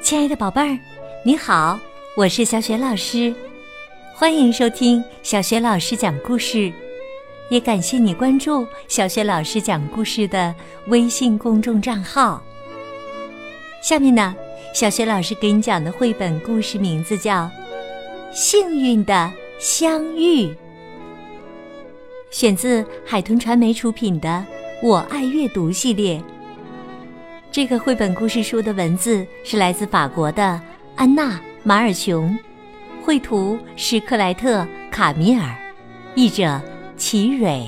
亲爱的宝贝儿，你好，我是小雪老师，欢迎收听小雪老师讲故事，也感谢你关注小雪老师讲故事的微信公众账号。下面呢，小雪老师给你讲的绘本故事名字叫《幸运的相遇》，选自海豚传媒出品的《我爱阅读》系列。这个绘本故事书的文字是来自法国的安娜·马尔琼，绘图是克莱特·卡米尔，译者齐蕊。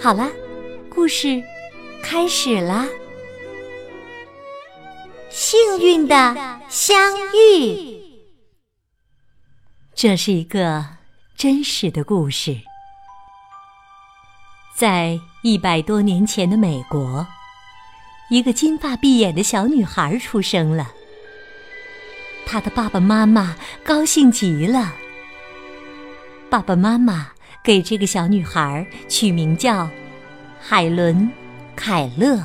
好了，故事开始啦！幸运的相遇，这是一个真实的故事，在一百多年前的美国。一个金发碧眼的小女孩出生了，她的爸爸妈妈高兴极了。爸爸妈妈给这个小女孩取名叫海伦·凯勒。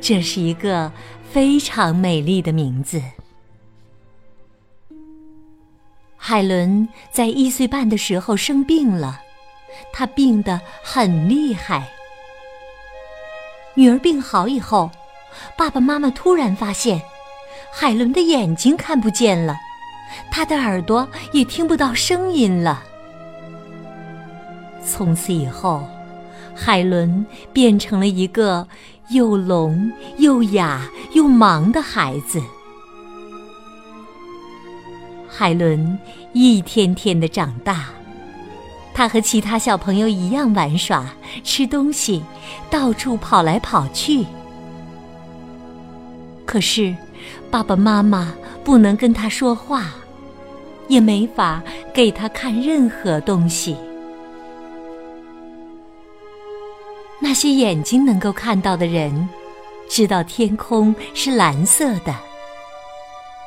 这是一个非常美丽的名字。海伦在一岁半的时候生病了，她病得很厉害。女儿病好以后，爸爸妈妈突然发现，海伦的眼睛看不见了，她的耳朵也听不到声音了。从此以后，海伦变成了一个又聋又哑又盲的孩子。海伦一天天的长大。他和其他小朋友一样玩耍、吃东西，到处跑来跑去。可是，爸爸妈妈不能跟他说话，也没法给他看任何东西。那些眼睛能够看到的人，知道天空是蓝色的。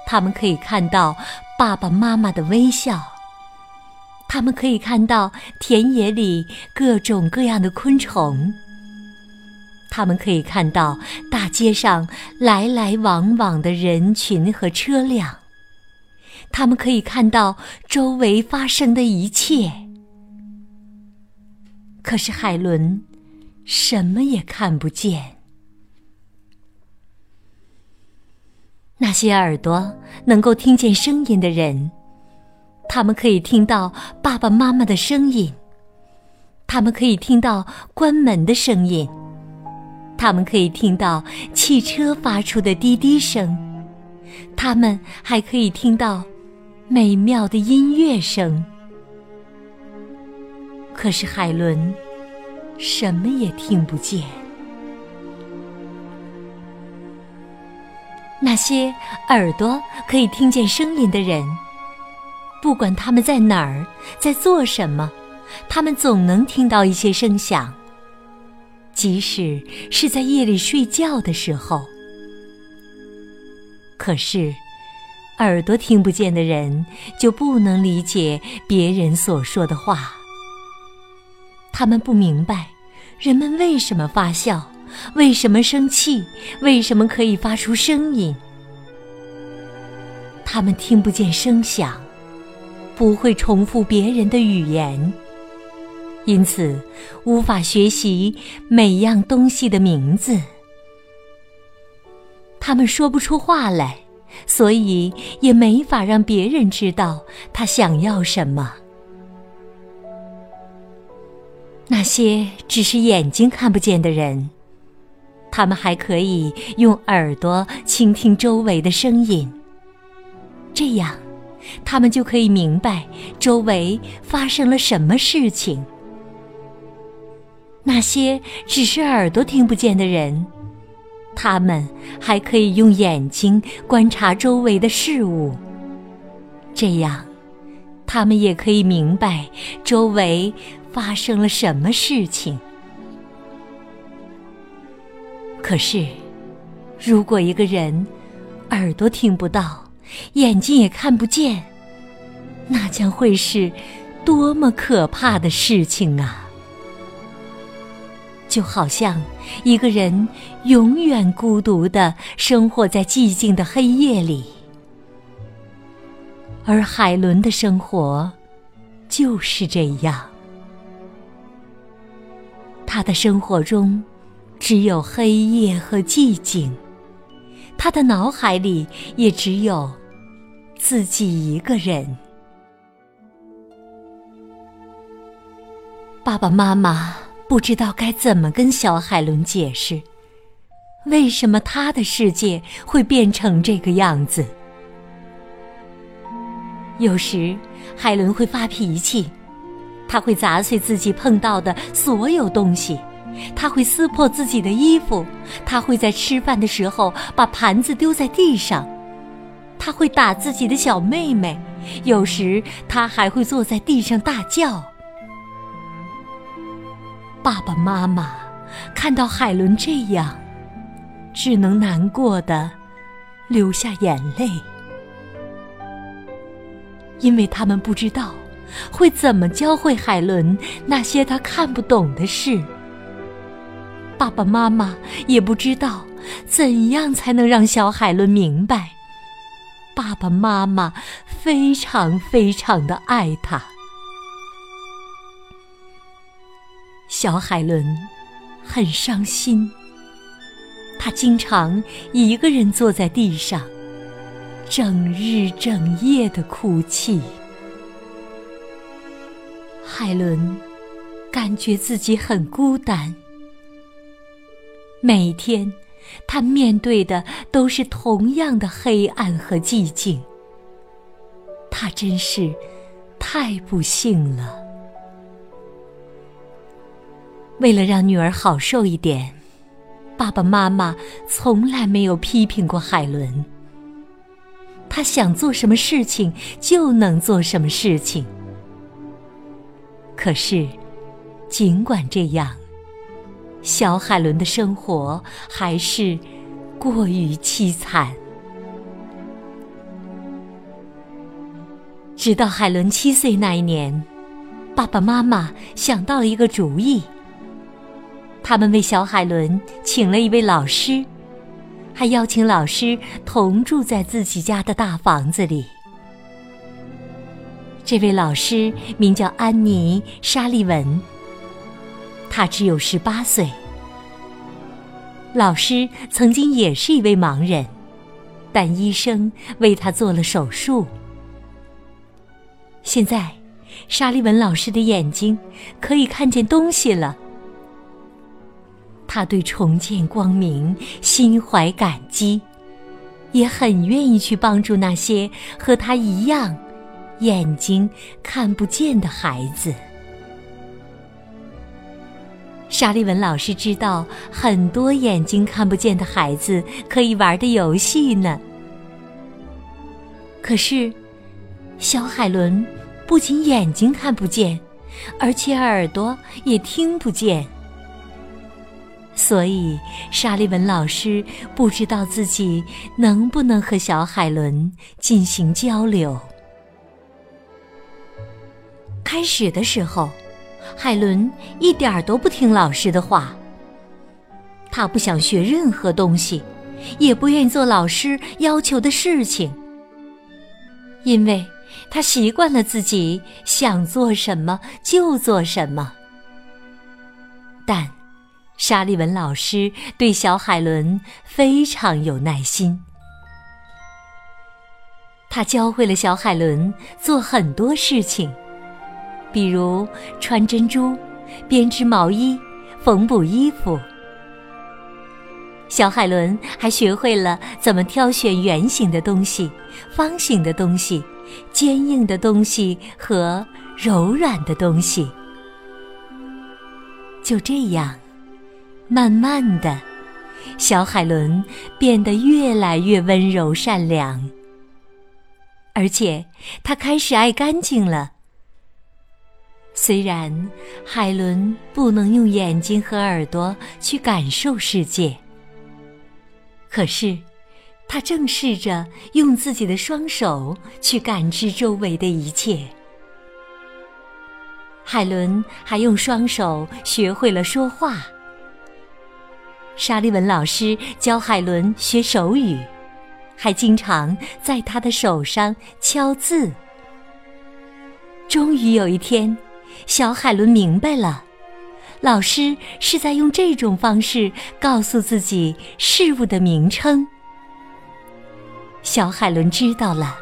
他们可以看到爸爸妈妈的微笑。他们可以看到田野里各种各样的昆虫，他们可以看到大街上来来往往的人群和车辆，他们可以看到周围发生的一切。可是海伦什么也看不见。那些耳朵能够听见声音的人。他们可以听到爸爸妈妈的声音，他们可以听到关门的声音，他们可以听到汽车发出的滴滴声，他们还可以听到美妙的音乐声。可是海伦什么也听不见。那些耳朵可以听见声音的人。不管他们在哪儿，在做什么，他们总能听到一些声响。即使是在夜里睡觉的时候。可是，耳朵听不见的人就不能理解别人所说的话。他们不明白人们为什么发笑，为什么生气，为什么可以发出声音。他们听不见声响。不会重复别人的语言，因此无法学习每样东西的名字。他们说不出话来，所以也没法让别人知道他想要什么。那些只是眼睛看不见的人，他们还可以用耳朵倾听周围的声音，这样。他们就可以明白周围发生了什么事情。那些只是耳朵听不见的人，他们还可以用眼睛观察周围的事物。这样，他们也可以明白周围发生了什么事情。可是，如果一个人耳朵听不到，眼睛也看不见，那将会是多么可怕的事情啊！就好像一个人永远孤独的生活在寂静的黑夜里，而海伦的生活就是这样。他的生活中只有黑夜和寂静，他的脑海里也只有自己一个人。爸爸妈妈不知道该怎么跟小海伦解释，为什么他的世界会变成这个样子。有时，海伦会发脾气。他会砸碎自己碰到的所有东西，他会撕破自己的衣服，他会在吃饭的时候把盘子丢在地上，他会打自己的小妹妹，有时他还会坐在地上大叫。爸爸妈妈看到海伦这样，只能难过的流下眼泪，因为他们不知道。会怎么教会海伦那些他看不懂的事？爸爸妈妈也不知道怎样才能让小海伦明白，爸爸妈妈非常非常的爱他。小海伦很伤心，他经常一个人坐在地上，整日整夜的哭泣。海伦感觉自己很孤单，每天他面对的都是同样的黑暗和寂静。他真是太不幸了。为了让女儿好受一点，爸爸妈妈从来没有批评过海伦。他想做什么事情就能做什么事情。可是，尽管这样，小海伦的生活还是过于凄惨。直到海伦七岁那一年，爸爸妈妈想到了一个主意。他们为小海伦请了一位老师，还邀请老师同住在自己家的大房子里。这位老师名叫安妮·沙利文，他只有十八岁。老师曾经也是一位盲人，但医生为他做了手术。现在，沙利文老师的眼睛可以看见东西了。他对重见光明心怀感激，也很愿意去帮助那些和他一样。眼睛看不见的孩子，沙利文老师知道很多眼睛看不见的孩子可以玩的游戏呢。可是，小海伦不仅眼睛看不见，而且耳朵也听不见，所以沙利文老师不知道自己能不能和小海伦进行交流。开始的时候，海伦一点儿都不听老师的话。他不想学任何东西，也不愿意做老师要求的事情，因为他习惯了自己想做什么就做什么。但沙利文老师对小海伦非常有耐心，他教会了小海伦做很多事情。比如穿珍珠、编织毛衣、缝补衣服。小海伦还学会了怎么挑选圆形的东西、方形的东西、坚硬的东西和柔软的东西。就这样，慢慢的，小海伦变得越来越温柔善良，而且她开始爱干净了。虽然海伦不能用眼睛和耳朵去感受世界，可是他正试着用自己的双手去感知周围的一切。海伦还用双手学会了说话，沙利文老师教海伦学手语，还经常在他的手上敲字。终于有一天，小海伦明白了，老师是在用这种方式告诉自己事物的名称。小海伦知道了，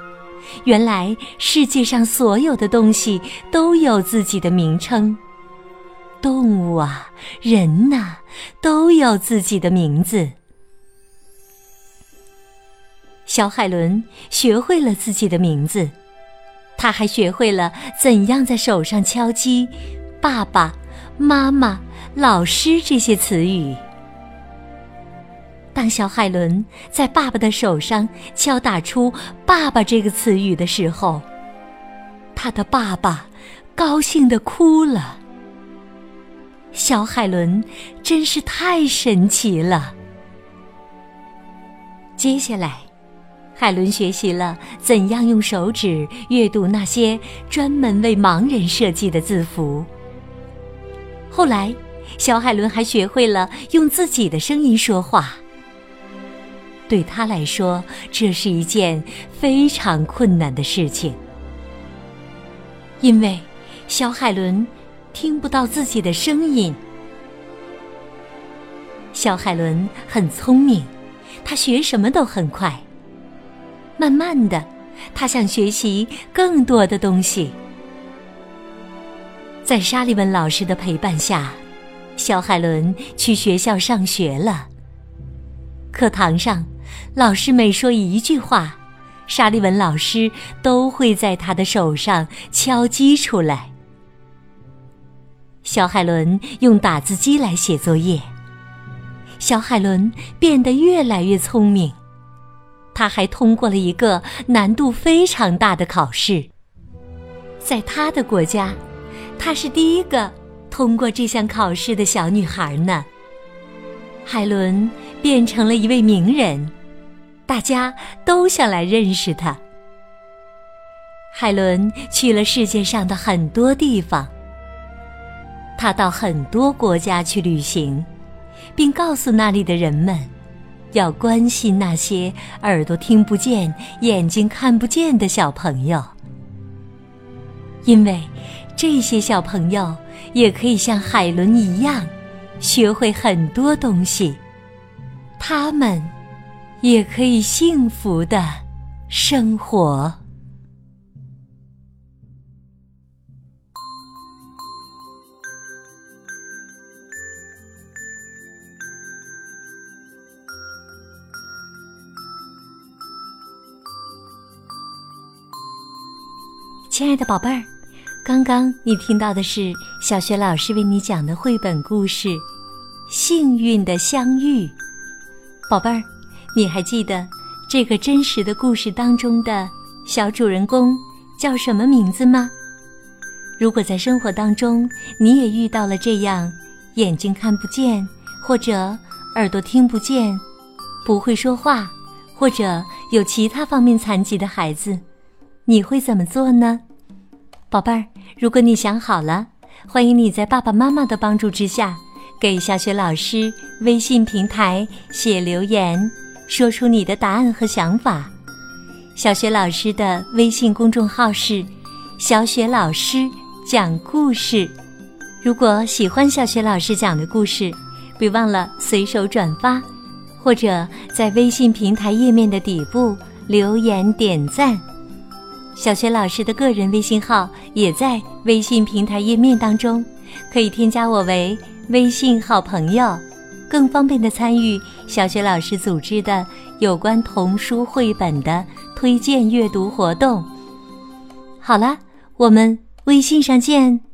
原来世界上所有的东西都有自己的名称。动物啊，人呐，都有自己的名字。小海伦学会了自己的名字，他还学会了怎样在手上敲击“爸爸妈妈、老师”这些词语。当小海伦在爸爸的手上敲打出“爸爸”这个词语的时候，他的爸爸高兴的哭了。小海伦真是太神奇了。接下来，海伦学习了怎样用手指阅读那些专门为盲人设计的字符。后来，小海伦还学会了用自己的声音说话。对他来说，这是一件非常困难的事情，因为小海伦。听不到自己的声音。小海伦很聪明，他学什么都很快。慢慢的，他想学习更多的东西。在沙利文老师的陪伴下，小海伦去学校上学了。课堂上，老师每说一句话，沙利文老师都会在他的手上敲击出来。小海伦用打字机来写作业。小海伦变得越来越聪明，他还通过了一个难度非常大的考试。在他的国家，她是第一个通过这项考试的小女孩呢。海伦变成了一位名人，大家都想来认识她。海伦去了世界上的很多地方。他到很多国家去旅行，并告诉那里的人们，要关心那些耳朵听不见、眼睛看不见的小朋友，因为这些小朋友也可以像海伦一样，学会很多东西，他们也可以幸福的生活。亲爱的宝贝儿，刚刚你听到的是小学老师为你讲的绘本故事《幸运的相遇》。宝贝儿，你还记得这个真实的故事当中的小主人公叫什么名字吗？如果在生活当中你也遇到了这样眼睛看不见，或者耳朵听不见，不会说话，或者有其他方面残疾的孩子，你会怎么做呢？宝贝儿，如果你想好了，欢迎你在爸爸妈妈的帮助之下，给小雪老师微信平台写留言，说出你的答案和想法。小雪老师的微信公众号是“小雪老师讲故事”。如果喜欢小雪老师讲的故事，别忘了随手转发，或者在微信平台页面的底部留言点赞。小学老师的个人微信号也在微信平台页面当中，可以添加我为微信好朋友，更方便的参与小学老师组织的有关童书绘本的推荐阅读活动。好了，我们微信上见。